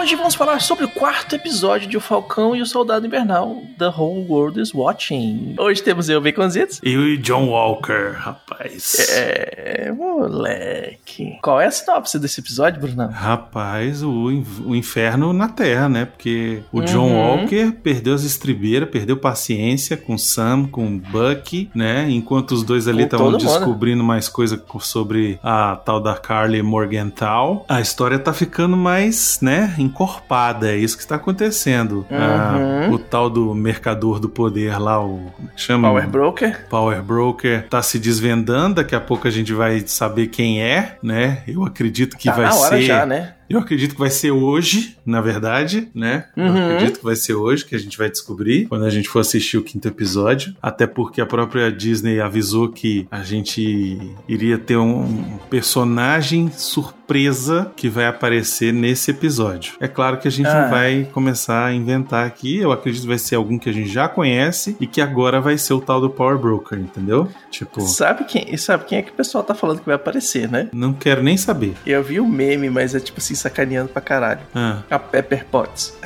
Hoje vamos falar sobre o quarto episódio de O Falcão e o Soldado Invernal, The Whole World is Watching. Hoje temos eu, Baconzitos. E John Walker, rapaz. É, moleque. Qual é a sinopse desse episódio, Bruno? Rapaz, o, o inferno na Terra, né? Porque o John Uhum. Walker perdeu as estribeiras, perdeu paciência com o Sam, com o Bucky, né? Enquanto os dois ali estavam descobrindo mais coisa co- sobre a tal da Carly Morgenthau, a história tá ficando mais, né? Encorpada. É isso que está acontecendo. Ah, Uhum. o tal do mercador do poder lá, o. como é que Chama Power Broker. Power Broker tá se desvendando, daqui a pouco a gente vai saber quem é, né? Eu acredito que Tá vai na hora ser. já, né? Eu acredito que vai ser hoje, na verdade, né? Eu Uhum. acredito que vai ser hoje que a gente vai descobrir quando a gente for assistir o quinto episódio. Até porque a própria Disney avisou que a gente iria ter um personagem surpresa que vai aparecer nesse episódio. É claro que a gente Ah. não vai começar a inventar aqui. Eu acredito que vai ser algum que a gente já conhece e que agora vai ser o tal do Power Broker, entendeu? Tipo, Sabe quem, sabe quem é que o pessoal tá falando que vai aparecer, né? não quero nem saber. Eu vi o meme, mas é tipo assim, sacaneando pra caralho. Ah, A Pepper Potts.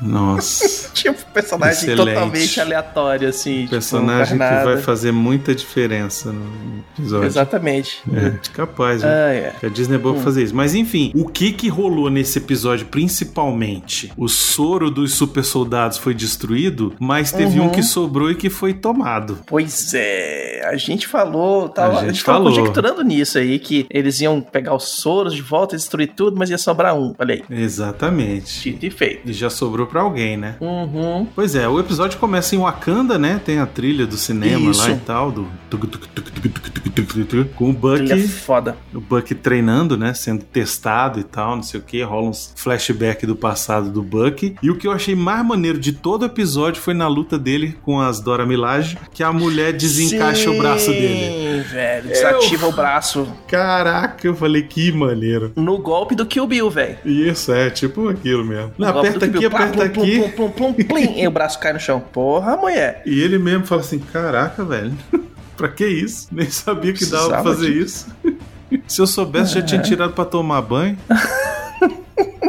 Nossa. tipo, personagem Excelente. totalmente aleatório, assim. tipo, personagem faz que vai fazer muita diferença no episódio. Exatamente. É, capaz, né? Ah, é. Que a Disney é boa pra Hum. fazer isso. Mas enfim, o que que rolou nesse episódio principalmente? O soro dos super soldados foi destruído, mas teve Uhum. um que sobrou e que foi tomado. Pois é, a gente falou, tava, A a gente tava falou. conjecturando nisso aí, que eles iam pegar os soros de volta, destruir tudo, mas ia sobrar um. Olha aí, Exatamente. dito e feito. E já sobrou pra alguém, né? Uhum. Pois é, o episódio começa em Wakanda, né? Tem a trilha do cinema Isso. lá e tal, do com o Trilha Bucky, foda. o Bucky treinando, né? Sendo testado e tal, não sei o que. Rola uns flashback do passado do Bucky. E o que eu achei mais maneiro de todo o episódio foi na luta dele com as Dora Milaje, que a mulher desencaixa o braço dele. Sim, velho. Desativa o braço Caraca, eu falei que maneiro. no golpe do Kill Bill, velho. Isso, é tipo aquilo mesmo. Não, aperta aqui, aperta plum, aqui. Plum, plum, plum, plum, plim, e o braço cai no chão. Porra, mulher. E ele mesmo fala assim: caraca, velho. pra que isso? Nem sabia que dava pra fazer disso. isso. Se eu soubesse, já É. tinha tirado pra tomar banho.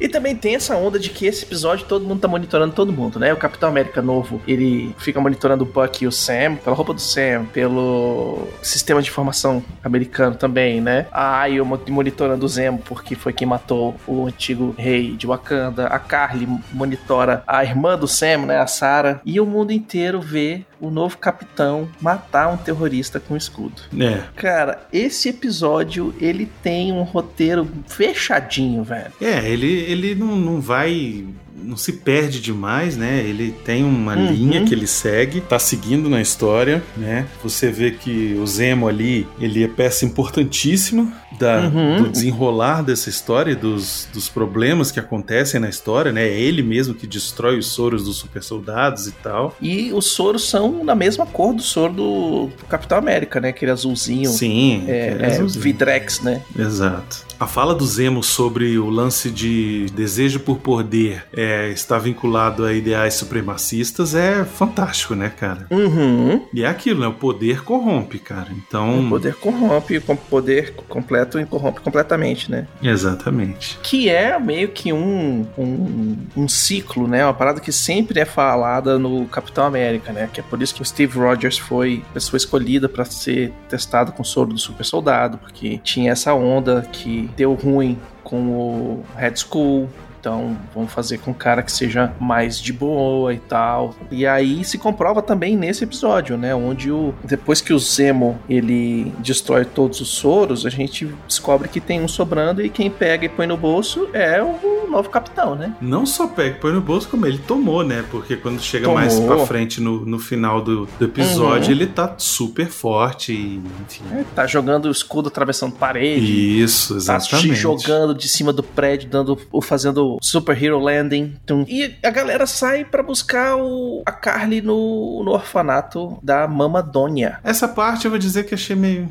E também tem essa onda de que esse episódio todo mundo tá monitorando todo mundo, né? O Capitão América novo, ele fica monitorando o Buck e o Sam, pela roupa do Sam, pelo sistema de informação americano também, né? A Ayo mo- monitorando o Zemo, porque foi quem matou o antigo rei de Wakanda. A Carly monitora a irmã do Sam, né? A Sarah. E o mundo inteiro vê o novo capitão matar um terrorista com escudo. É. Cara, esse episódio, ele tem um roteiro fechadinho, velho. É, ele, ele não, não vai. Não se perde demais, né? Ele tem uma Uhum. linha que ele segue, tá seguindo na história, né? Você vê que o Zemo ali, ele é peça importantíssima da, Uhum. do desenrolar dessa história, e dos, dos problemas que acontecem na história, né? É ele mesmo que destrói os soros dos super soldados e tal. E os soros são na mesma cor do soro do, do Capitão América, né? Aquele azulzinho. Sim, É, é é, azulzinho. Vidrex, né? Exato. A fala do Zemo sobre o lance de desejo por poder é, estar vinculado a ideais supremacistas é fantástico, né, cara? Uhum. E é aquilo, né? O poder corrompe, cara. Então. O poder corrompe, o poder completo e corrompe completamente, né? Exatamente. Que é meio que um, um, um ciclo, né? Uma parada que sempre é falada no Capitão América, né? Que é por isso que o Steve Rogers foi a pessoa escolhida para ser testado com o soro do super soldado, porque tinha essa onda que deu ruim com o Red Skull. Então, vamos fazer com um cara que seja mais de boa e tal. E aí se comprova também nesse episódio, né? Onde o depois que o Zemo ele destrói todos os soros, a gente descobre que tem um sobrando e quem pega e põe no bolso é o o novo capitão, né? Não só pega e põe no bolso, como ele tomou, né? Porque quando chega tomou. mais pra frente no, no final do, do episódio, uhum. ele tá super forte e, enfim. É, tá jogando o escudo atravessando parede. Isso, exatamente. Tá jogando de cima do prédio, dando, fazendo super hero landing. E a galera sai para buscar o, a Carly no, no orfanato da Mama Dônia. Essa parte eu vou dizer que achei meio.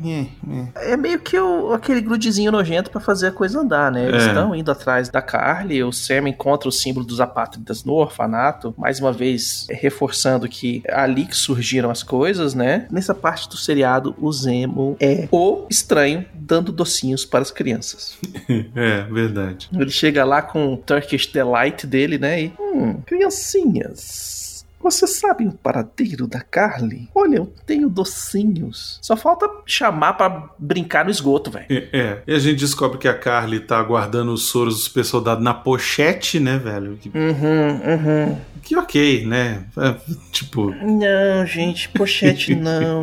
É meio que o, aquele grudezinho nojento para fazer a coisa andar, né? Eles estão é. indo atrás da Carly, o Sam encontra o símbolo dos apátridas no orfanato, mais uma vez reforçando que é ali que surgiram as coisas, né? Nessa parte do seriado, o Zemo é o estranho dando docinhos para as crianças. é, verdade. Ele chega lá com Turkish Delight dele, né? E, hum, criancinhas você sabe o paradeiro da Carly? Olha, eu tenho docinhos. Só falta chamar para brincar no esgoto, velho. É, é, E a gente descobre que a Carly tá guardando os soros dos super soldados na pochete, né, velho? Que... Uhum, uhum. Que ok, né? É, tipo. Não, gente, pochete não.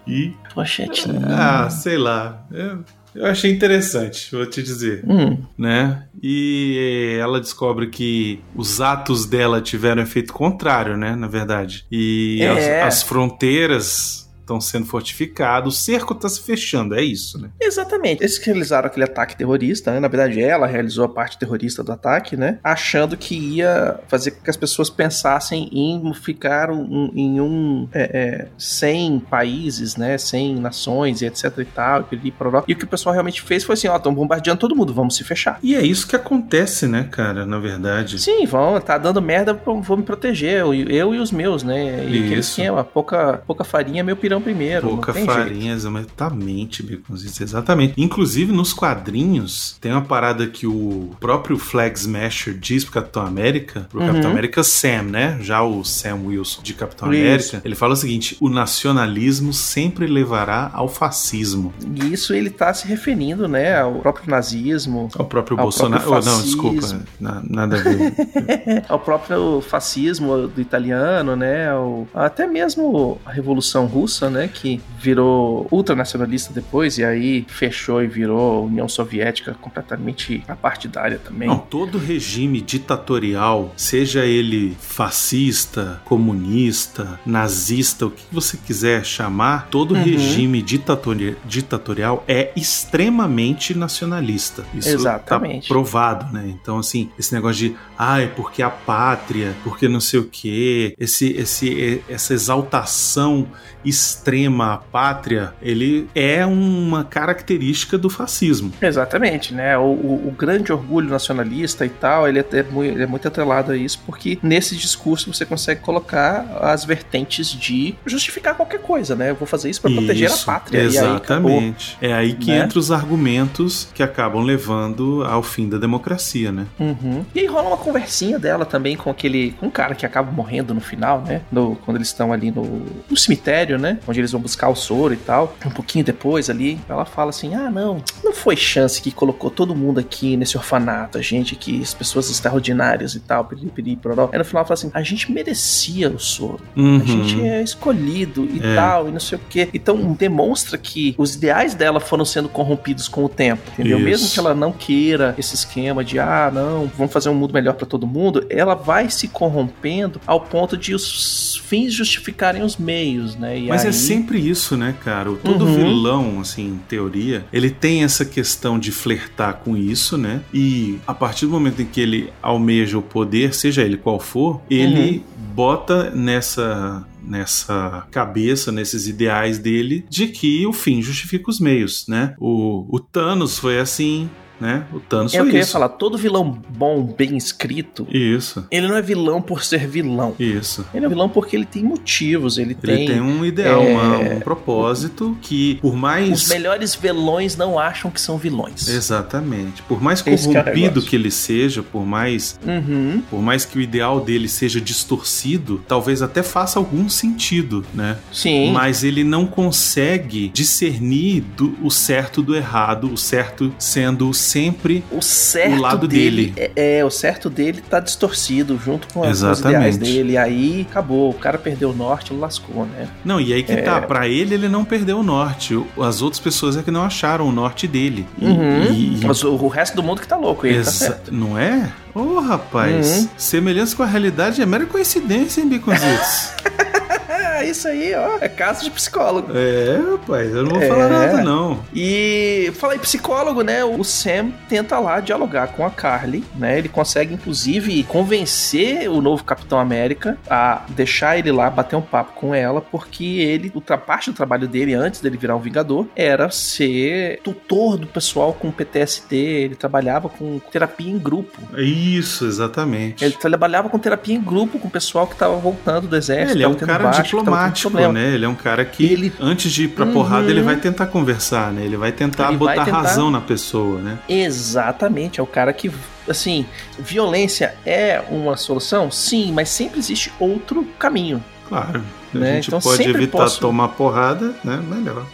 pochete não. Ah, sei lá. É... Eu achei interessante, vou te dizer. Hum. Né? E ela descobre que os atos dela tiveram efeito contrário, né? Na verdade. E é. as, as fronteiras estão sendo fortificados, o cerco está se fechando, é isso, né? Exatamente. Eles realizaram aquele ataque terrorista, né? Na verdade, ela realizou a parte terrorista do ataque, né? Achando que ia fazer com que as pessoas pensassem em ficar um, em um é, é, 100 países, né? 100 nações e etc e tal, e, e o que o pessoal realmente fez foi assim, ó, estão bombardeando todo mundo, vamos se fechar. E é isso que acontece, né, cara, na verdade. Sim, vão, tá dando merda, vou me proteger, eu, eu e os meus, né? E isso. aquele esquema, pouca, pouca farinha, meu pirão primeiro. Pouca farinha, exatamente, Baconzitos, exatamente. Inclusive, nos quadrinhos, tem uma parada que o próprio Flag Smasher diz pro Capitão América, pro uhum. Capitão América Sam, né? Já o Sam Wilson de Capitão. América, ele fala o seguinte: o nacionalismo sempre levará ao fascismo. E isso ele tá se referindo, né, ao próprio nazismo. Ao próprio ao Bolsonaro. Próprio oh, não, desculpa, na, nada a ver. ao próprio fascismo do italiano, né? Ao, até mesmo a Revolução Russa, né, que virou ultranacionalista depois e aí fechou e virou União Soviética completamente apartidária também. Não, todo regime ditatorial, seja ele fascista, comunista, nazista, o que você quiser chamar, todo uhum. regime ditatori ditatorial é extremamente nacionalista. Isso tá Exatamente. tá provado, né? Então, assim, esse negócio de, ah, porque a pátria, porque não sei o quê, esse, esse, essa exaltação extrema à pátria, ele é uma característica do fascismo. Exatamente, né? O, o, o grande orgulho nacionalista e tal, ele é, muito, ele é muito atrelado a isso, porque nesse discurso você consegue colocar as vertentes de justificar qualquer coisa, né? Eu vou fazer isso para proteger a pátria. Exatamente. Aí é aí que né? entra os argumentos que acabam levando ao fim da democracia, né? Uhum. E aí rola uma conversinha dela também com aquele com um cara que acaba morrendo no final, né? No, quando eles estão ali no, no cemitério né? Onde eles vão buscar o soro e tal. Um pouquinho depois ali, ela fala assim: ah, não, não foi chance que colocou todo mundo aqui nesse orfanato, a gente aqui, as pessoas extraordinárias e tal, peri, poró. Aí no final ela fala assim: a gente merecia o soro, uhum. a gente é escolhido e é. tal, e não sei o quê. Então demonstra que os ideais dela foram sendo corrompidos com o tempo, entendeu? Isso. Mesmo que ela não queira esse esquema de, ah, não, vamos fazer um mundo melhor para todo mundo, ela vai se corrompendo ao ponto de os fins justificarem os meios, né? E Mas é aí... é sempre isso, né, cara? Todo uhum. vilão, assim, em teoria, ele tem essa questão de flertar com isso, né? E a partir do momento em que ele almeja o poder, seja ele qual for, ele uhum. bota nessa nessa cabeça, nesses ideais dele, de que o fim justifica os meios, né? O, o Thanos foi assim, né? O Thanos é o que isso. eu ia falar, todo vilão bom, bem escrito, isso. Ele não é vilão por ser vilão. Isso. Ele é vilão porque ele tem motivos, ele, ele tem tem um ideal, é... uma, um propósito que por mais os melhores vilões não acham que são vilões. Exatamente. Por mais corrompido que, que ele seja, por mais uhum. por mais que o ideal dele seja distorcido, talvez até faça algum sentido, né? Sim. Mas ele não consegue discernir do, o certo do errado, o certo sendo o sempre o, certo o lado dele. dele. É, é, o certo dele tá distorcido junto com as- com os ideais dele. Aí acabou. O cara perdeu o norte, lascou, né? Não, e aí que É. tá, pra ele ele não perdeu o norte. As outras pessoas é que não acharam o norte dele. E- Uhum. e- Mas o, o resto do mundo que tá louco, ele tá Exa- certo. Não é? Ô, rapaz, Uhum. semelhança com a realidade é mera coincidência, hein, Biconzitos? É, isso aí, ó. É caso de psicólogo. é, rapaz, eu não vou É. falar nada, não. E falar em psicólogo, né? O Sam tenta lá dialogar com a Carly, né? Ele consegue, inclusive, convencer o novo Capitão América a deixar ele lá bater um papo com ela, porque ele, outra parte do trabalho dele, antes dele virar um Vingador, era ser tutor do pessoal com PTSD. Ele trabalhava com terapia em grupo. Isso, exatamente. Ele trabalhava com terapia em grupo com o pessoal que tava voltando do É, exército. ele é um cara baixo, tendo diplomático, problema. né? Ele é um cara que, Ele- antes de ir pra Uhum. porrada, ele vai tentar conversar, né? Ele vai tentar Ele vai botar tentar- razão na pessoa, né? Exatamente, é o cara que, assim, violência é uma solução? Sim, mas sempre existe outro caminho. Claro. A Né? gente Então pode evitar posso- tomar porrada, né? Melhor.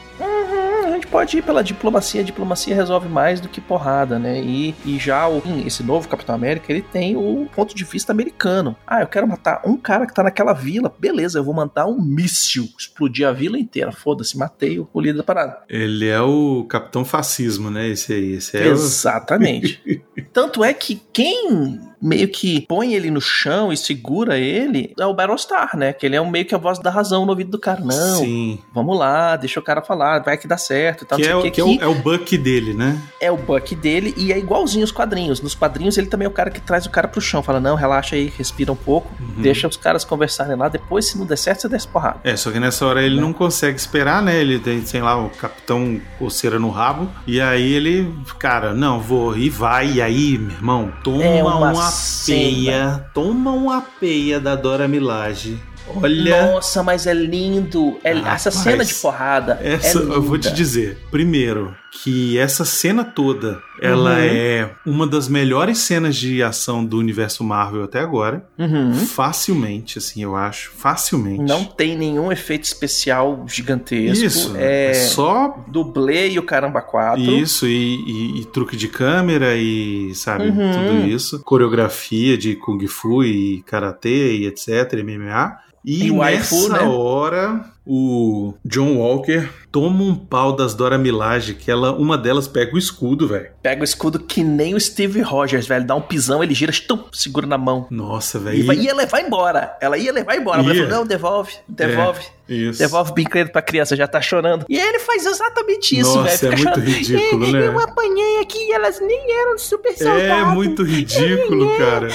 Hum, gente pode ir pela diplomacia, a diplomacia resolve mais do que porrada, né? E, e já o, esse novo Capitão América, ele tem o ponto de vista americano. Ah, eu quero matar um cara que tá naquela vila. Beleza, eu vou mandar um míssil explodir a vila inteira. Foda-se, matei o, o líder da parada. Ele é o capitão fascismo, né? Esse aí. Esse é o... Exatamente. Tanto é que quem meio que põe ele no chão e segura ele é o Battlestar, né? Que ele é um meio que a voz da razão no ouvido do cara. Não, Sim. vamos lá, deixa o cara falar, vai que dá certo e tal. Que é, sei o que, que é, o, é o buck dele, né? é o buck dele e é igualzinho os quadrinhos. Nos quadrinhos ele também é o cara que traz o cara pro chão. Fala, não, relaxa aí, respira um pouco, Uhum. deixa os caras conversarem lá. Depois, se não der certo, você desce porrada. É, só que nessa hora ele não consegue esperar, né? Ele tem, sei lá, o capitão coceira no rabo. E aí ele, cara, não, vou. E vai. E aí, meu irmão, toma É uma uma, cena. peia. Toma uma peia da Dora Milaje. Olha. Nossa, mas é lindo. É- Ah, essa rapaz, cena de porrada. Essa, é eu vou te dizer. Primeiro, que essa cena toda, ela Uhum. é uma das melhores cenas de ação do universo Marvel até agora. Uhum. Facilmente, assim, eu acho. Facilmente. Não tem nenhum efeito especial gigantesco. Isso. É É só dublê e o caramba 4. Isso, e, e- e truque de câmera e, sabe, Uhum. tudo isso. Coreografia de Kung Fu e Karatê e etc, MMA. E, E o nessa waifu, né? hora, o John Walker toma um pau das Dora Milaje, que ela, uma delas pega o escudo, velho. Pega o escudo que nem o Steve Rogers, velho. Dá um pisão, ele gira, tum, segura na mão. Nossa, E velho. vai- ia levar embora. Ela ia levar embora. Ia. falou: não, devolve, devolve. Isso. Devolve o brinquedo pra criança, já tá chorando. E ele faz exatamente isso, Nossa, velho. Fica é muito chorando. ridículo, "É, né? Eu apanhei aqui e elas nem eram super soldados. É muito ridículo, cara.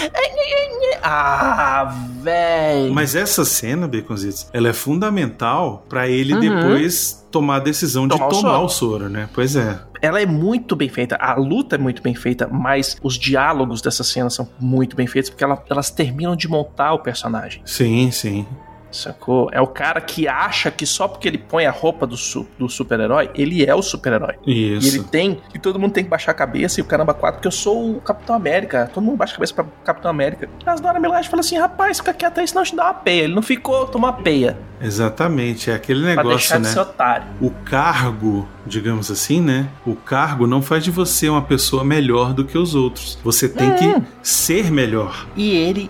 Ah, velho. Mas essa cena, Baconzitos, ela é fundamental pra ele Uhum. depois tomar a decisão de Tomar o tomar soro. o soro, né? Pois é. Ela é muito bem feita, a luta é muito bem feita, mas os diálogos dessa cena são muito bem feitos porque ela- elas terminam de montar o personagem. Sim, sim. Sacou? É o cara que acha que só porque ele põe a roupa do, su- do super-herói, ele é o super-herói. E Isso. ele tem, e todo mundo tem que baixar a cabeça, e o caramba 4, porque eu sou o Capitão América. Todo mundo baixa a cabeça pra Capitão América. Mas Dora Milaje fala assim: rapaz, fica quieto aí, senão eu te dá uma peia. Ele não ficou, tomou uma peia. Exatamente, é aquele Pra negócio, deixar de né? ser otário. O cargo, digamos assim, né? O cargo não faz de você uma pessoa melhor do que os outros. Você tem Hum. que ser melhor. E ele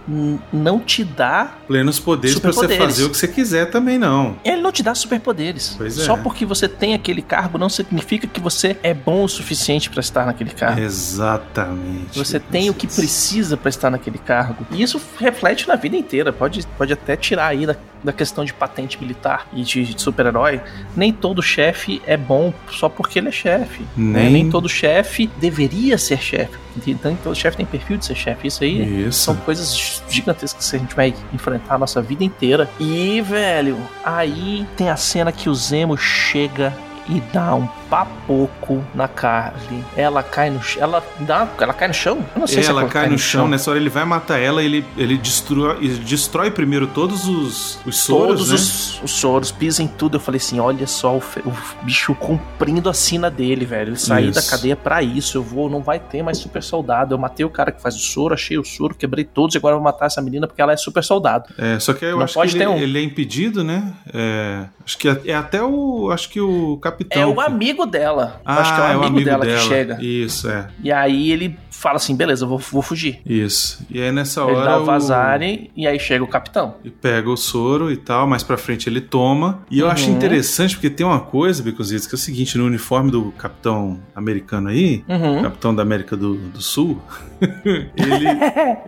não te dá. Plenos poderes pra você fazer o que você quiser também, não. Ele não te dá superpoderes. Pois é. Só porque você tem aquele cargo não significa que você é bom o suficiente pra estar naquele cargo. Exatamente. Você tem o que precisa pra estar naquele cargo. E isso reflete na vida inteira. Pode, pode até tirar aí da, da questão de patente militar e de, de super-herói. Nem todo chefe é bom só porque ele é chefe. né? Nem- Nem todo chefe deveria ser chefe. Nem todo chefe tem perfil de ser chefe. Isso aí Isso. são coisas gigantescas que a gente vai enfrentar a nossa vida inteira. E, velho, aí tem a cena que o Zemo chega e dá um papoco na Carly. Ela cai no chão. Ela, dá, ela cai no chão? Eu não sei se ela ela cai no chão, nessa hora ele vai matar ela, ele, ele destrói, ele destrói primeiro todos os, os soros, Todos né? os, os soros, pisa em tudo. Eu falei assim: olha só o, o bicho cumprindo a sina dele, velho. Saí Isso. da cadeia pra isso. Eu vou, não vai ter mais super soldado. Eu matei o cara que faz o soro, achei o soro, quebrei todos e agora eu vou matar essa menina porque ela é super soldado. É, só que eu Não acho que ele, um. ele é impedido, né? É, acho que é, é até o. Acho que o capitão. É o que- amigo dela. Ah, Acho que é o amigo, o amigo dela, dela, que chega. Isso, é. E aí ele fala assim: beleza, eu vou, vou fugir. Isso. E aí nessa Ele hora. dá o o- vazare e aí chega o capitão. E pega o soro e tal, mais pra frente ele toma. E eu acho Uhum. interessante porque tem uma coisa, Beconzitos, que é o seguinte: no uniforme do capitão americano aí, Uhum. capitão da América do, do Sul, ele,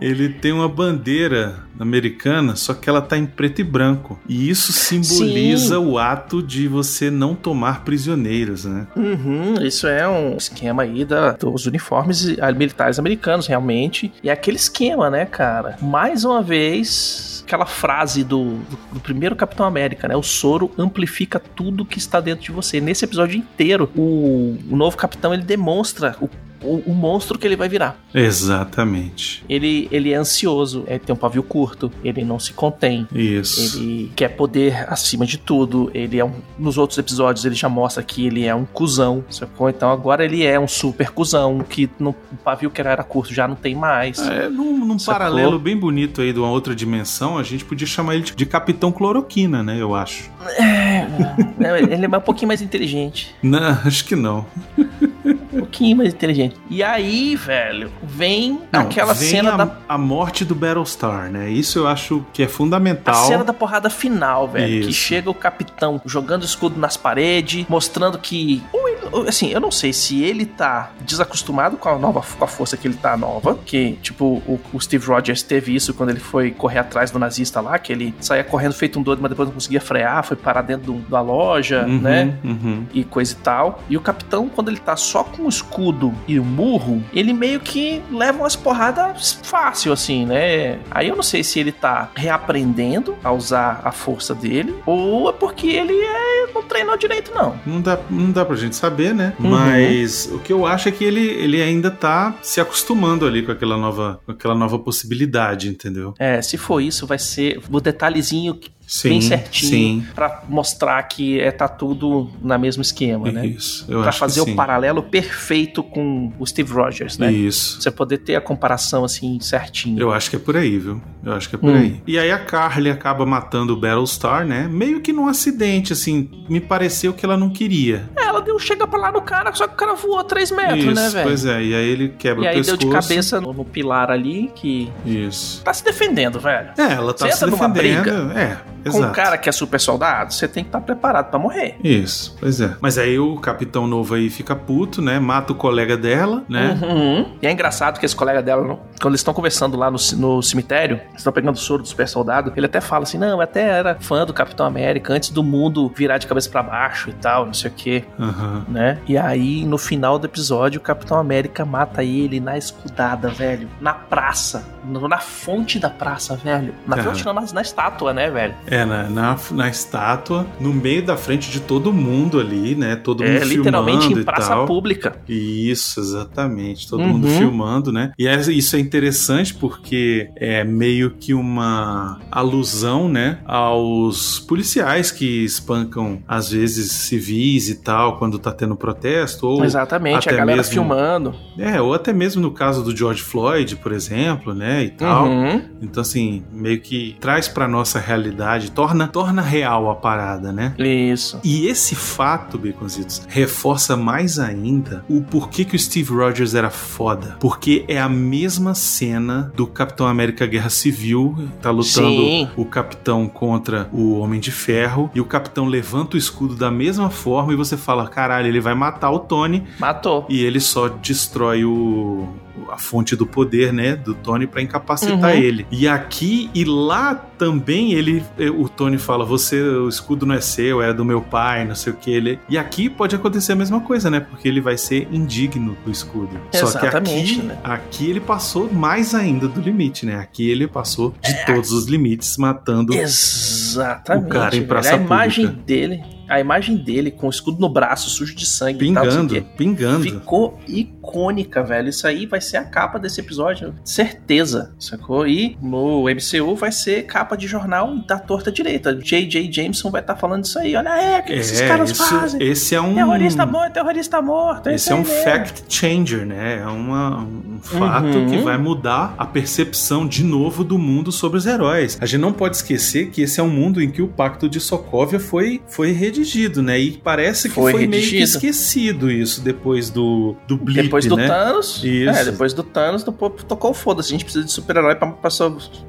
ele tem uma bandeira americana, só que ela tá em preto e branco. E isso simboliza Sim. o ato de você não tomar prisioneiros, né? Uhum, isso é um esquema aí da, dos uniformes militares americanos, realmente. E é aquele esquema, né, cara? Mais uma vez, aquela frase do, do, do primeiro Capitão América, né? O soro amplifica tudo que está dentro de você. Nesse episódio inteiro, o, o novo capitão ele demonstra o, o, o monstro que ele vai virar. Exatamente. Ele, ele é ansioso, ele tem um pavio curto, ele não se contém. Isso. Ele quer poder acima de tudo. Ele é um. Nos outros episódios ele já mostra que ele é um cuzão, sacou? Então agora ele é um super cuzão, que no o pavio que era curto já não tem mais. É, num, num paralelo bem bonito aí de uma outra dimensão, a gente podia chamar ele de, de Capitão Cloroquina, né? Eu acho. É, não, ele é um pouquinho mais inteligente. Não, acho que não. Um pouquinho mais inteligente. E aí, velho, vem Não, aquela vem cena a, da. a morte do Battlestar, né? Isso eu acho que é fundamental. A cena da porrada final, velho. Que Isso. chega o capitão jogando escudo nas paredes, mostrando que. ou, Assim, eu não sei se ele tá desacostumado com a nova com a força que ele tá nova. Que, tipo, o, o Steve Rogers teve isso quando ele foi correr atrás do nazista lá, que ele saía correndo feito um doido, mas depois não conseguia frear, foi parar dentro do- da loja, Uhum, né? uhum. e coisa e tal. E o capitão, quando ele tá só com o escudo e o murro, ele meio que leva umas porradas fácil, assim, né? Aí eu não sei se ele tá reaprendendo a usar a força dele, ou é porque ele é, não treinou direito, não. Não dá, não dá pra gente saber, né? Uhum. Mas o que eu acho é que ele, ele ainda tá se acostumando ali com aquela nova, com aquela nova possibilidade, entendeu? É, se for isso, vai ser o detalhezinho Sim, bem certinho pra mostrar que é, tá tudo na mesmo esquema, né? Isso, eu Pra acho fazer o paralelo perfeito com o Steve Rogers, né? Isso. Você poder ter a comparação assim certinho. Eu acho que é por aí, viu? Eu acho que é por Hum. aí. E aí a Carly acaba matando o Battlestar, né? Meio que num acidente, assim. Me pareceu que ela não queria. É, ela deu chega pra lá no cara, só que o cara voou 3 metros, Isso, né, velho? pois é. E aí ele quebra E o aí deu pescoço. de cabeça no, no pilar ali que Isso. tá se defendendo, velho. É, ela tá Você se defendendo. É, Com exato. um cara que é super soldado, você tem que estar preparado pra morrer. Isso, pois é. Mas aí o capitão novo aí fica puto, né? Mata o colega dela, né? Uhum. E é engraçado que esse colega dela, quando eles estão conversando lá no, no cemitério, estão pegando o soro do super soldado, ele até fala assim: não, eu até era fã do Capitão América antes do mundo virar de cabeça pra baixo e tal, não sei o quê. Aham. né? E aí, no final do episódio, o Capitão América mata ele na escudada, velho. Na praça. Na fonte da praça, velho. Na fonte, não, na, na estátua, né, velho? É, na, na, na estátua, no meio da frente de todo mundo ali, né? Todo mundo É, literalmente filmando em praça tal. pública. Isso, exatamente. Todo Uhum. mundo filmando, né? E é- isso é interessante porque é meio que uma alusão, né, aos policiais que espancam, às vezes, civis e tal, quando tá tendo protesto. Ou Exatamente, a galera mesmo- filmando. É, ou até mesmo no caso do George Floyd, por exemplo, né, e tal. Uhum. Então, assim, meio que traz pra nossa realidade, torna, torna real a parada, né? Isso. E esse fato, Baconzitos, reforça mais ainda o porquê que o Steve Rogers era foda. Porque é a mesma cena do Capitão América Guerra Civil, tá lutando Sim. o Capitão contra o Homem de Ferro, e o Capitão levanta o escudo da mesma forma e você fala, caralho, ele vai matar o Tony, Matou. e ele só destrói o a fonte do poder, né, do Tony pra incapacitar Uhum. ele. E aqui e lá também ele o Tony fala: "Você, o escudo não é seu, é do meu pai, não sei o que ele". E aqui pode acontecer a mesma coisa, né? Porque ele vai ser indigno do escudo. Só que Exatamente, aqui, né? aqui ele passou mais ainda do limite, né? Aqui ele passou de todos os limites matando Exatamente. O cara em velho. praça a imagem pública. dele, a imagem dele com o escudo no braço, sujo de sangue e tal, pingando, pingando. Ficou icônica, velho. Isso aí vai ser a capa desse episódio, certeza, sacou? E no MCU vai ser capa de jornal da torta direita. J.J. Jameson vai estar falando isso aí. Olha aí, o que, que esses caras isso- fazem? esse é um Terrorista morto, terrorista morto. Esse é um mesmo. fact changer, né? É uma- um fato Uhum. que vai mudar a percepção de novo do mundo sobre os heróis. A gente não pode esquecer que esse é um mundo em que o Pacto de Sokovia foi, foi redigido, né? E parece que foi, Foi meio que esquecido isso depois do, do blip, depois do né? Thanos. Isso. É, depois do Thanos, o povo tocou o foda-se. A gente precisa de super-herói pra, pra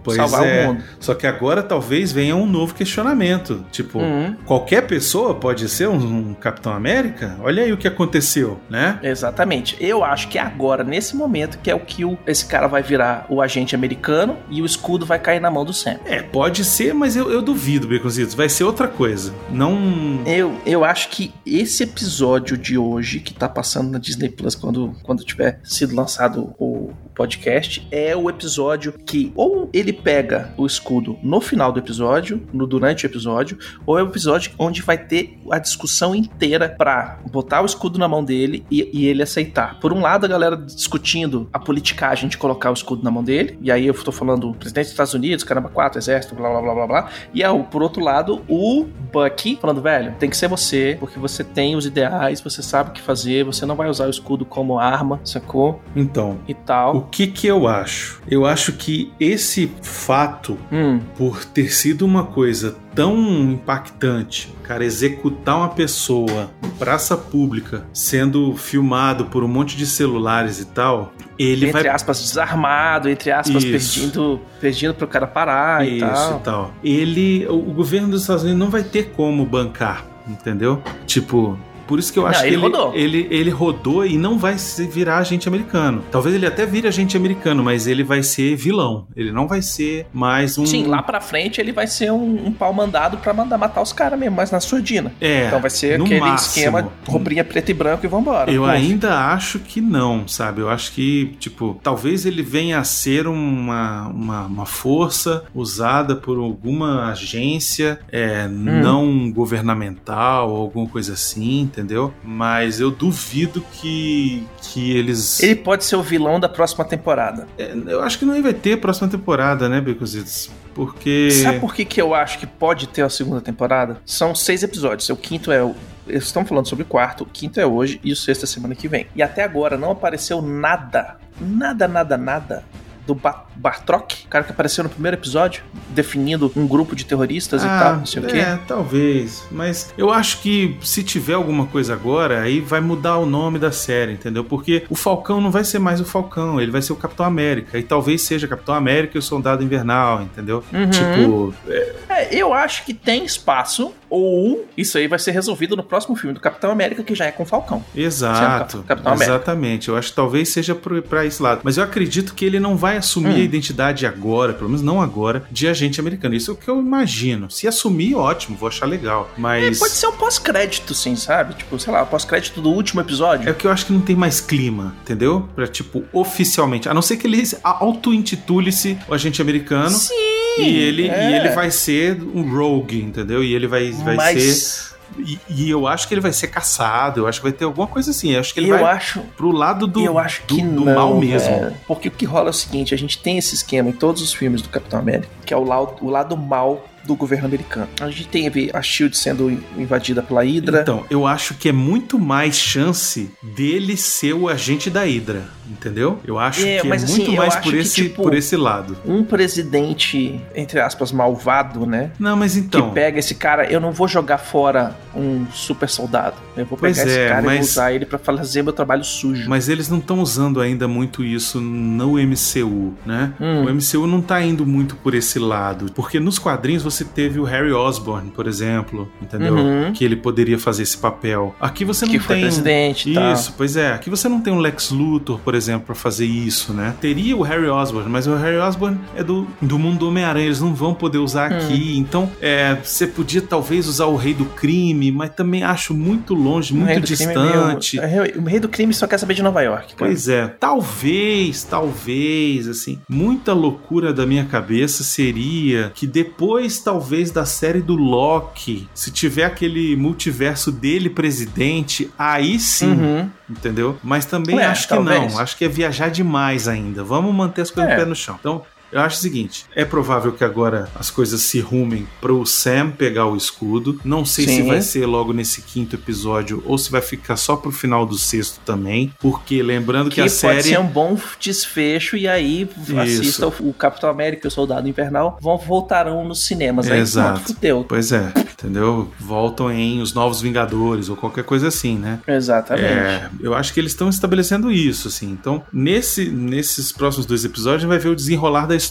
Pois salvar é. o mundo. Só que agora talvez venha um novo questionamento. Tipo, Uhum. qualquer pessoa pode ser um, um Capitão América? Olha aí o que aconteceu, né? Exatamente. Eu acho que é agora, nesse momento, que é o que o- esse cara vai virar o agente americano e o escudo vai cair na mão do Sam. É, pode ser, mas eu, eu duvido, Baconzitos. Vai ser outra coisa. Não. Eu, eu acho que esse episódio de hoje, que tá passando na Disney Plus quando, quando tiver sido lançado o podcast, é o episódio que ou ele pega o escudo no final do episódio, no durante o episódio, ou é o episódio onde vai ter a discussão inteira pra botar o escudo na mão dele e, e ele aceitar. Por um lado, a galera discutindo a politicagem de colocar o escudo na mão dele, e aí eu tô falando presidente dos Estados Unidos, caramba, quatro, exército, blá blá blá blá blá. E aí, por outro lado, o Bucky falando, velho, tem que ser você, porque você tem os ideais, você sabe o que fazer, você não vai usar o escudo como arma, sacou? Então, E tal. o que que eu acho? Eu acho que esse fato, Hum, por ter sido uma coisa tão impactante, cara, executar uma pessoa em praça pública sendo filmado por um monte de celulares e tal, ele entre vai aspas, desarmado, entre aspas, Isso. pedindo, pedindo pro cara parar e Isso tal. e tal. Ele, o, o governo dos Estados Unidos não vai ter como bancar, entendeu? Tipo, por isso que eu Não, acho ele que rodou. ele, ele rodou e não vai se virar agente americano. Talvez ele até vire agente americano, mas ele vai ser vilão. Ele não vai ser mais um. Sim, lá pra frente ele vai ser um, um pau mandado pra mandar matar os caras mesmo, mas na surdina. É, Então vai ser no aquele máximo. esquema, roupinha preto e branco e vambora. Eu ainda acho que não, sabe? Eu acho que, tipo, talvez ele venha a ser uma, uma, uma força usada por alguma agência é, Hum. não governamental ou alguma coisa assim, entendeu? Mas eu duvido que, que eles. Ele pode ser o vilão da próxima temporada. É, eu acho que não vai ter próxima temporada, né, Becositos? Porque. Sabe por que, que eu acho que pode ter a segunda temporada? São seis episódios. O quinto é o. Eles estão falando sobre o quarto, o quinto é hoje e o sexto é semana que vem. E até agora não apareceu nada, nada, nada, nada do ba Bartrock, o cara que apareceu no primeiro episódio, definindo um grupo de terroristas e tal, não sei o quê. É, talvez. Mas eu acho que se tiver alguma coisa agora, aí vai mudar o nome da série, entendeu? Porque o Falcão não vai ser mais o Falcão, ele vai ser o Capitão América. E talvez seja Capitão América e o Soldado Invernal, entendeu? Uhum. Tipo, é, É, eu acho que tem espaço, ou isso aí vai ser resolvido no próximo filme do Capitão América, que já é com o Falcão. exato. Cap- Capitão América. exatamente. Eu acho que talvez seja pra esse lado. Mas eu acredito que ele não vai assumir Hum. a identidade agora, pelo menos não agora, de agente americano. Isso é o que eu imagino. Se assumir, ótimo, vou achar legal. Mas. É, pode ser um pós-crédito, sim, sabe? Tipo, sei lá, pós-crédito do último episódio. É que eu acho que não tem mais clima, entendeu? Pra, tipo, oficialmente. A não ser que ele auto-intitule-se o agente americano. Sim! E ele, é. e ele vai ser um rogue, entendeu? E ele vai, vai Mas ser. E, e eu acho que ele vai ser caçado. Eu acho que vai ter alguma coisa assim. Eu acho que ele eu vai acho, pro lado do, eu acho que do, do não, mal mesmo. velho. Porque o que rola é o seguinte, a gente tem esse esquema em todos os filmes do Capitão América, que é o lado, o lado mal do governo americano. A gente teve a SHIELD sendo invadida pela Hydra. Então, eu acho que é muito mais chance dele ser o agente da Hydra, entendeu? Eu acho É, que é assim, muito eu mais por que, esse, tipo, por esse lado. um presidente, entre aspas, malvado, né? Não, mas Que então. pega esse cara, eu não vou jogar fora um super soldado. Eu vou pegar Pois esse é, cara e mas- vou usar ele pra fazer meu trabalho sujo. Mas eles não estão usando ainda muito isso no MCU, né? Hum. O MCU não tá indo muito por esse lado. Porque nos quadrinhos você teve o Harry Osborn, por exemplo, entendeu? Uhum. Que ele poderia fazer esse papel. Aqui você não que foi tem. presidente e tal. Isso, pois é. Aqui você não tem um Lex Luthor, por exemplo, pra fazer isso, né? Teria o Harry Osborn, mas o Harry Osborn é do, do mundo do Homem-Aranha, eles não vão poder usar Hum. aqui. Então, é, você podia talvez usar o Rei do Crime, mas também acho muito longe, muito crime é meio- distante. o rei do crime só quer saber de Nova York. Cara. Pois é, talvez, talvez, assim, muita loucura da minha cabeça seria que depois, talvez, da série do Loki, se tiver aquele multiverso dele presidente, aí sim, Uhum. entendeu? Mas também Ué, acho que talvez. não, acho que é viajar demais ainda. Vamos manter as coisas É. no pé no chão. Então, Eu acho o seguinte: é provável que agora as coisas se rumem pro Sam pegar o escudo. Não sei Sim. se vai ser logo nesse quinto episódio ou se vai ficar só pro final do sexto também. Porque lembrando que, Que a pode série. ser um bom desfecho e aí assista o, o Capitão América e o Soldado Invernal vão voltarão nos cinemas. Aí Exato. pronto, fudeu. Pois é, entendeu? Voltam em Os Novos Vingadores ou qualquer coisa assim, né? Exatamente. É, eu acho que eles estão estabelecendo isso, assim. Então, nesse, nesses próximos dois episódios, a gente vai ver o desenrolar da história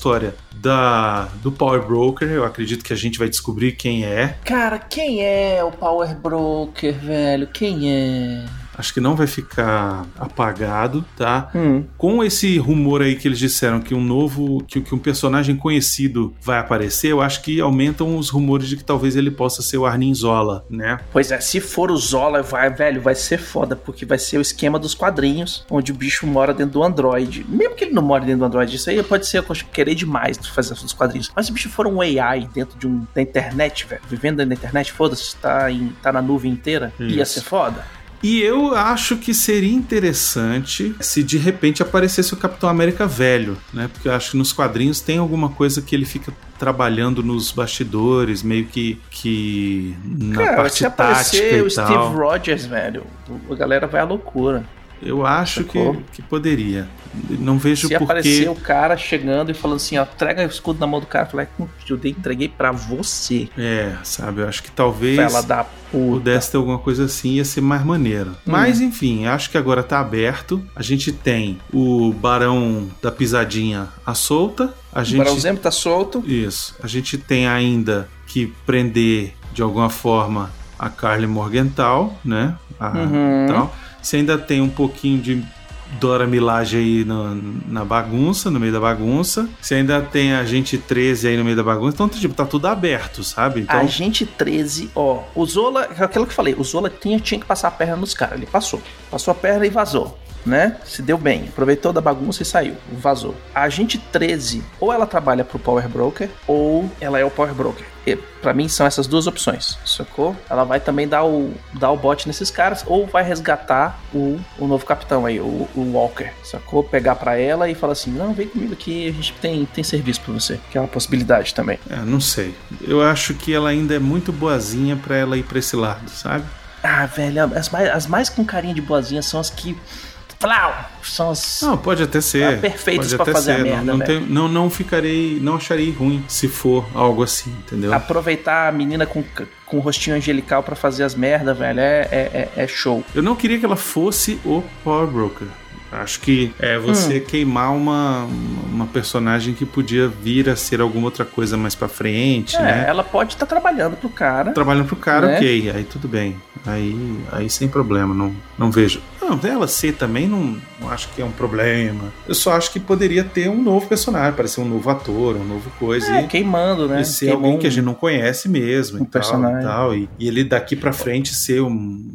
da, do Power Broker. Eu acredito que a gente vai descobrir quem é. Cara, quem é o Power Broker, velho? Quem é? Acho que não vai ficar apagado, tá? Hum. Com esse rumor aí que eles disseram que um novo, que, que um personagem conhecido vai aparecer, eu acho que aumentam os rumores de que talvez ele possa ser o Arnim Zola, né? Pois é, se for o Zola, vai, velho, vai ser foda, porque vai ser o esquema dos quadrinhos, onde o bicho mora dentro do Android. Mesmo que ele não mora dentro do Android, isso aí pode ser eu querer demais de fazer os quadrinhos. Mas se o bicho for um AI dentro de um, da internet, velho, vivendo da internet, foda-se, tá, em, tá na nuvem inteira, ia Isso. ser foda. E eu acho que seria interessante se de repente aparecesse o Capitão América velho, né? Porque eu acho que nos quadrinhos tem alguma coisa que ele fica trabalhando nos bastidores, meio que, que na Cara, parte se tática aparecer e o tal. Steve Rogers, velho, a galera vai à loucura. Eu acho que, Sacou? que poderia. Não vejo Se por aparecer que. o cara chegando e falando assim, ó, entrega o escudo na mão do cara, falar, "Hum, eu dei, entreguei pra você. É, sabe? Eu acho que talvez Fela da puta. pudesse ter alguma coisa assim, ia ser mais maneiro. Hum. Mas enfim, acho que agora tá aberto. A gente tem o Barão da Pisadinha à solta. A O gente Barão Zemo tá solto. Isso. A gente tem ainda que prender de alguma forma a Carly Morgenthau, né? A, Uhum. tal. Você ainda tem um pouquinho de Dora Milaje aí no- na bagunça, no meio da bagunça. Você ainda tem a gente 13 aí no meio da bagunça. Então, tipo, tá tudo aberto, sabe? Então, A gente 13, ó. O Zola, é aquilo que eu falei, o Zola tinha, tinha que passar a perna nos caras. Ele passou. Passou a perna e vazou. Né? Se deu bem. Aproveitou da bagunça e saiu. Vazou. A Agente 13, ou ela trabalha pro Power Broker, ou ela é o Power Broker. E, pra mim são essas duas opções, sacou? Ela vai também dar o, dar o bote nesses caras, ou vai resgatar o, o novo capitão aí, o, o Walker, sacou? Pegar pra ela e falar assim: não, vem comigo aqui, a gente tem, tem serviço pra você. Que é uma possibilidade também. é, não sei. Eu acho que ela ainda é muito boazinha pra ela ir pra esse lado, sabe? Ah, velho, as mais, as mais com carinha de boazinha são as que. Flau! São as. Não, pode até ser. Tá perfeitas pode pra até fazer a ser. merda, não, não, velho. tem- não, não ficarei, não acharei ruim se for algo assim, entendeu? Aproveitar a menina com, com o rostinho angelical pra fazer as merda, velho, é, é, é- é show. Eu não queria que ela fosse o Power Broker. Acho que é você Hum. queimar uma, uma personagem que podia vir a ser alguma outra coisa mais pra frente, É, né? ela pode estar trabalhando pro cara. Trabalhando pro cara, Né? ok, aí tudo bem. Aí, aí sem problema, não, não vejo. Não, ela ser também não, não acho que é um problema. Eu só acho que poderia ter um novo personagem, parecer um novo ator, um novo coisa. É, e- queimando, né? e ser Queimou alguém que a gente não conhece mesmo um e, tal, personagem. e tal. E, e ele daqui pra frente ser um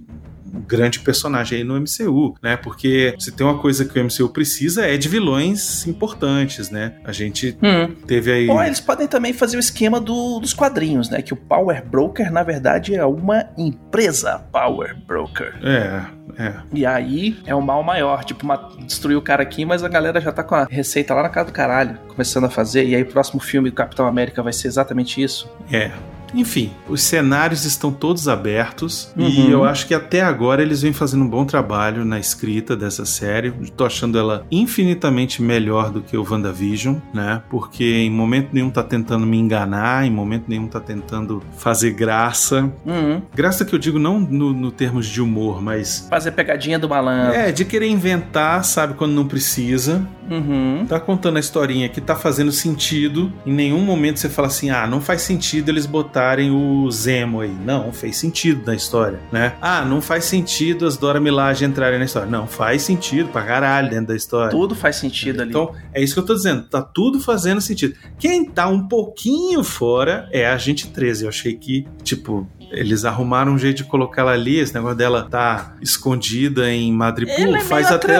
grande personagem aí no MCU, né? Porque se tem uma coisa que o MCU precisa é de vilões importantes, né? A gente Hum. teve aí. Ou eles podem também fazer o esquema do- dos quadrinhos, né? Que o Power Broker, na verdade, é uma empresa Power Broker. É, é. E aí é o mal maior. Tipo, uma, destruir o cara aqui, mas a galera já tá com a receita lá na casa do caralho, começando a fazer. E aí o próximo filme do Capitão América vai ser exatamente isso. É. Enfim, os cenários estão todos abertos e Uhum. eu acho que até agora eles vêm fazendo um bom trabalho na escrita dessa série. Tô achando ela infinitamente melhor do que o WandaVision, né? Porque em momento nenhum tá tentando me enganar, em momento nenhum tá tentando fazer graça. Uhum. Graça que eu digo não no, no termos de humor, mas. Fazer pegadinha do malandro. É, de querer inventar, sabe, quando não precisa. Uhum. Tá contando a historinha que tá fazendo sentido. Em nenhum momento você fala assim: ah, não faz sentido eles botarem o Zemo aí. Não, fez sentido na história, né? Ah, não faz sentido as Dora Milaje entrarem na história. Não, faz sentido pra caralho dentro da história. Tudo faz sentido ali. Então, é isso que eu tô dizendo. Tá tudo fazendo sentido. Quem tá um pouquinho fora é a gente 13. Eu achei que, tipo, eles arrumaram um jeito de colocar ela ali. Esse negócio dela tá escondida em Madripoor é faz até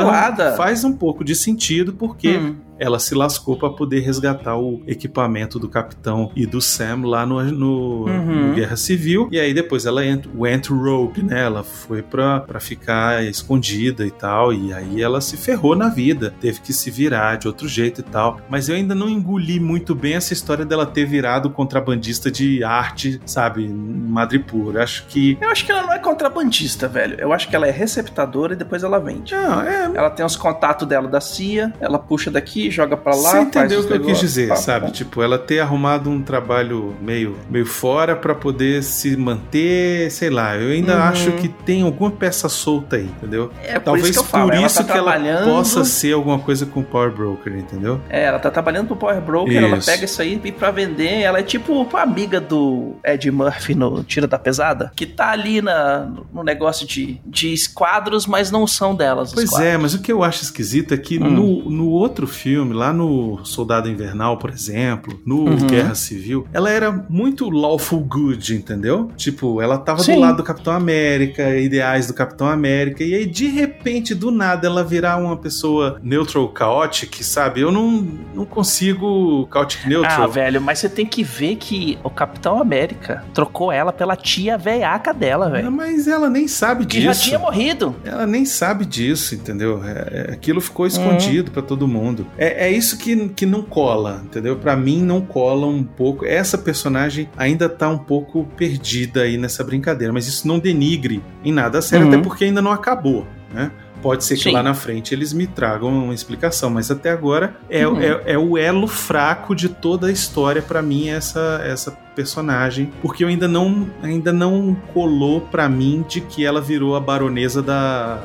faz um pouco de sentido porque Hum. Ela se lascou para poder resgatar o equipamento do capitão e do Sam lá no, no, Uhum. no Guerra Civil. E aí depois ela ent, went rogue, né? Ela foi pra, pra ficar escondida e tal. E aí ela se ferrou na vida. Teve que se virar de outro jeito e tal. Mas eu ainda não engoli muito bem essa história dela ter virado contrabandista de arte, sabe? Em Madripoor. Acho que. Eu acho que ela não é contrabandista, velho. Eu acho que ela é receptadora e depois ela vende. Não, é. Ela tem os contatos dela da CIA, ela puxa daqui, joga pra lá. Você entendeu o que eu quis dizer, tá, sabe? tá. Tipo, ela ter arrumado um trabalho meio, meio fora pra poder se manter, sei lá. Eu ainda Uhum. acho que tem alguma peça solta aí, entendeu? É por Talvez isso que por ela isso tá que ela trabalhando- possa ser alguma coisa com o Power Broker, entendeu? É, ela tá trabalhando pro Power Broker, ela Isso. pega isso aí e pra vender. Ela é tipo a amiga do Ed Murphy no Tira da Pesada, que tá ali na, no negócio de, de quadros, mas não são delas. Pois é, mas o que eu acho esquisito é que Hum. no, no outro filme, lá no Soldado Invernal, por exemplo, no Uhum. Guerra Civil, ela era muito lawful good, entendeu? Tipo, ela tava Sim. do lado do Capitão América, ideais do Capitão América, e aí de repente, do nada, ela virar uma pessoa neutral chaotic, sabe? Eu não, não consigo chaotic Ah, neutral. velho, mas você tem que ver que o Capitão América trocou ela pela tia veiaca dela, velho. mas ela nem sabe Que já disso. tinha morrido. Ela nem sabe disso, entendeu? É- é- aquilo ficou escondido pra todo mundo. É, é isso que, que não cola, entendeu? Pra mim não cola um pouco. Essa personagem ainda tá um pouco perdida aí nessa brincadeira, mas isso não denigre em nada a sério, Uhum. até porque ainda não acabou, né? Pode ser que Sim. lá na frente eles me tragam uma explicação, mas até agora é, Uhum. é, é o elo fraco de toda a história pra mim essa essa personagem, porque eu ainda não ainda não colou pra mim de que ela virou a baronesa da,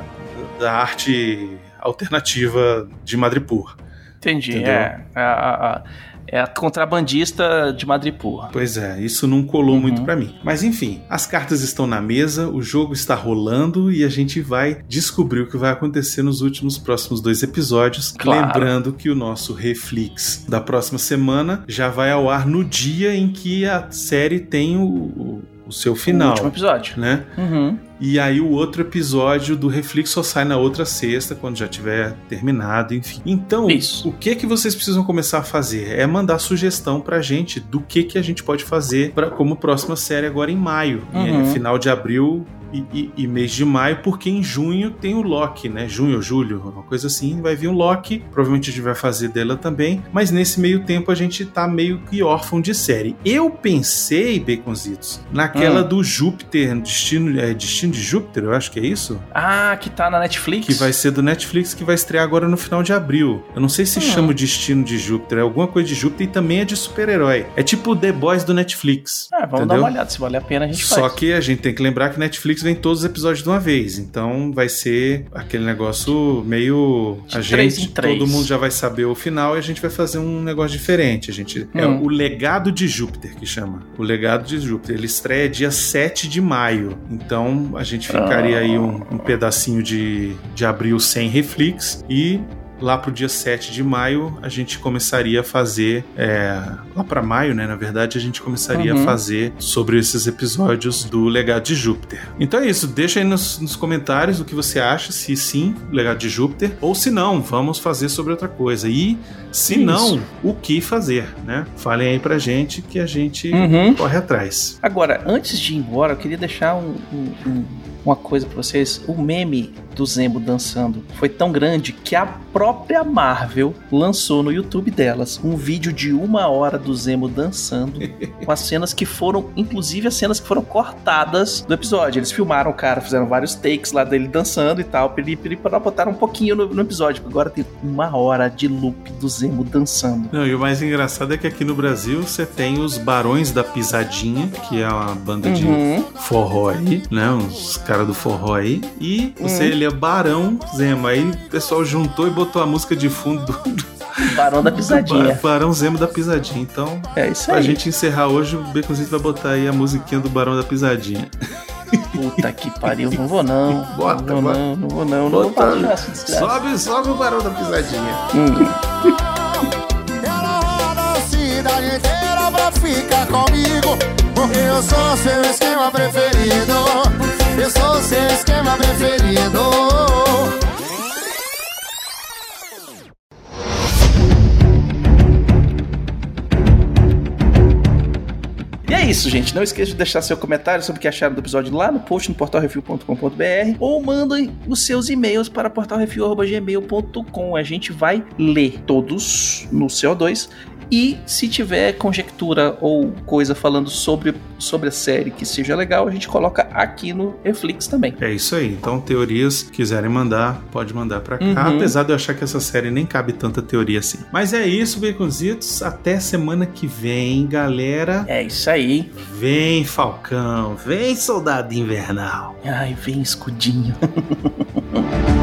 da arte alternativa de Madripoor. Entendi. Entendeu? É, a, a- a- é a contrabandista de Madripoor. Pois é, isso não colou Uhum. muito pra mim. Mas enfim, as cartas estão na mesa, o jogo está rolando e a gente vai descobrir o que vai acontecer nos últimos próximos dois episódios. Claro. Lembrando que o nosso Reflex da próxima semana já vai ao ar no dia em que a série tem o, o- o seu O final. último episódio. Né? Uhum. E aí o outro episódio do Reflex só sai na outra sexta, quando já tiver terminado, enfim. Então, Isso. o que que vocês precisam começar a fazer? É mandar sugestão pra gente do que que a gente pode fazer pra, como próxima série agora em maio. E Uhum. é final de abril e, e- e mês de maio, porque em junho tem o Loki, né? Junho ou julho, uma coisa assim, vai vir o Loki. Provavelmente a gente vai fazer dela também. Mas nesse meio tempo a gente tá meio que órfão de série. Eu pensei, Baconzitos, naquela Hum. do Júpiter, Destino, é, Destino de Júpiter, eu acho que é isso? Ah, que tá na Netflix. Que vai ser do Netflix, que vai estrear agora no final de abril. Eu não sei se Hum. chama o Destino de Júpiter, é alguma coisa de Júpiter e também é de super-herói. É tipo The Boys do Netflix. Ah, vamos dar entendeu? uma olhada. Se vale a pena, a gente Só faz. que a gente tem que lembrar que Netflix vem todos os episódios de uma vez. Então vai ser aquele negócio meio. De a três gente, todo mundo já vai saber o final e a gente vai fazer um negócio diferente. A gente. É Hum. o legado de Júpiter que chama. O legado de Júpiter. Ele estreia dia 7 de maio. Então a gente ficaria Ah. aí um, um pedacinho de, de abril sem Reflex e. Lá pro dia 7 de maio, a gente começaria a fazer. é, lá para maio, né? Na verdade, a gente começaria Uhum. a fazer sobre esses episódios do Legado de Júpiter. Então é isso, deixa aí nos, nos comentários o que você acha, se sim, Legado de Júpiter, ou se não, vamos fazer sobre outra coisa. E se Isso. não, o que fazer, né? Falem aí pra gente que a gente Uhum. corre atrás. Agora, antes de ir embora, eu queria deixar um- um- um- uma coisa pra vocês. O meme do Zembo dançando foi tão grande que a própria Marvel lançou no YouTube delas um vídeo de uma hora do Zemo dançando com as cenas que foram, inclusive as cenas que foram cortadas do episódio. Eles filmaram o cara, fizeram vários takes lá dele dançando e tal, pra botar um pouquinho no, no episódio. Agora tem uma hora de loop do Zemo dançando. Não, e o mais engraçado é que aqui no Brasil você tem os Barões da Pisadinha, que é uma banda de Uhum. forró aí, né? Os caras do forró aí. E você, Uhum. Ele é Barão Zema. Aí o pessoal juntou e botou a música de fundo do, Barão da Pisadinha. Barão Zemo da Pisadinha. Então, É isso pra aí. gente encerrar hoje, o Baconzito vai botar aí a musiquinha do Barão da Pisadinha. Puta que pariu, não vou não. Bota, não vou bota. não, não vou não. Não vou Bota. essa desgraça. Sobe, sobe o Barão da Pisadinha. Hum. Ela roda a cidade inteira pra ficar comigo Porque eu sou seu esquema preferido eu sou seu esquema preferido E é isso, gente. Não esqueça de deixar seu comentário sobre o que acharam do episódio lá no post no portalrefil.com.br ou mandem os seus e-mails para portalrefil.gmail.com. A gente vai ler todos no CO2 e se tiver conjectura ou coisa falando sobre, sobre a série que seja legal, a gente coloca aqui no Netflix também. É isso aí. Então, teorias, quiserem mandar, pode mandar pra cá. Uhum. Apesar de eu achar que essa série nem cabe tanta teoria assim. Mas é isso, Baconzitos. Até semana que vem, galera. É isso aí. Vem, Falcão. Vem, Soldado Invernal. Ai, vem escudinho.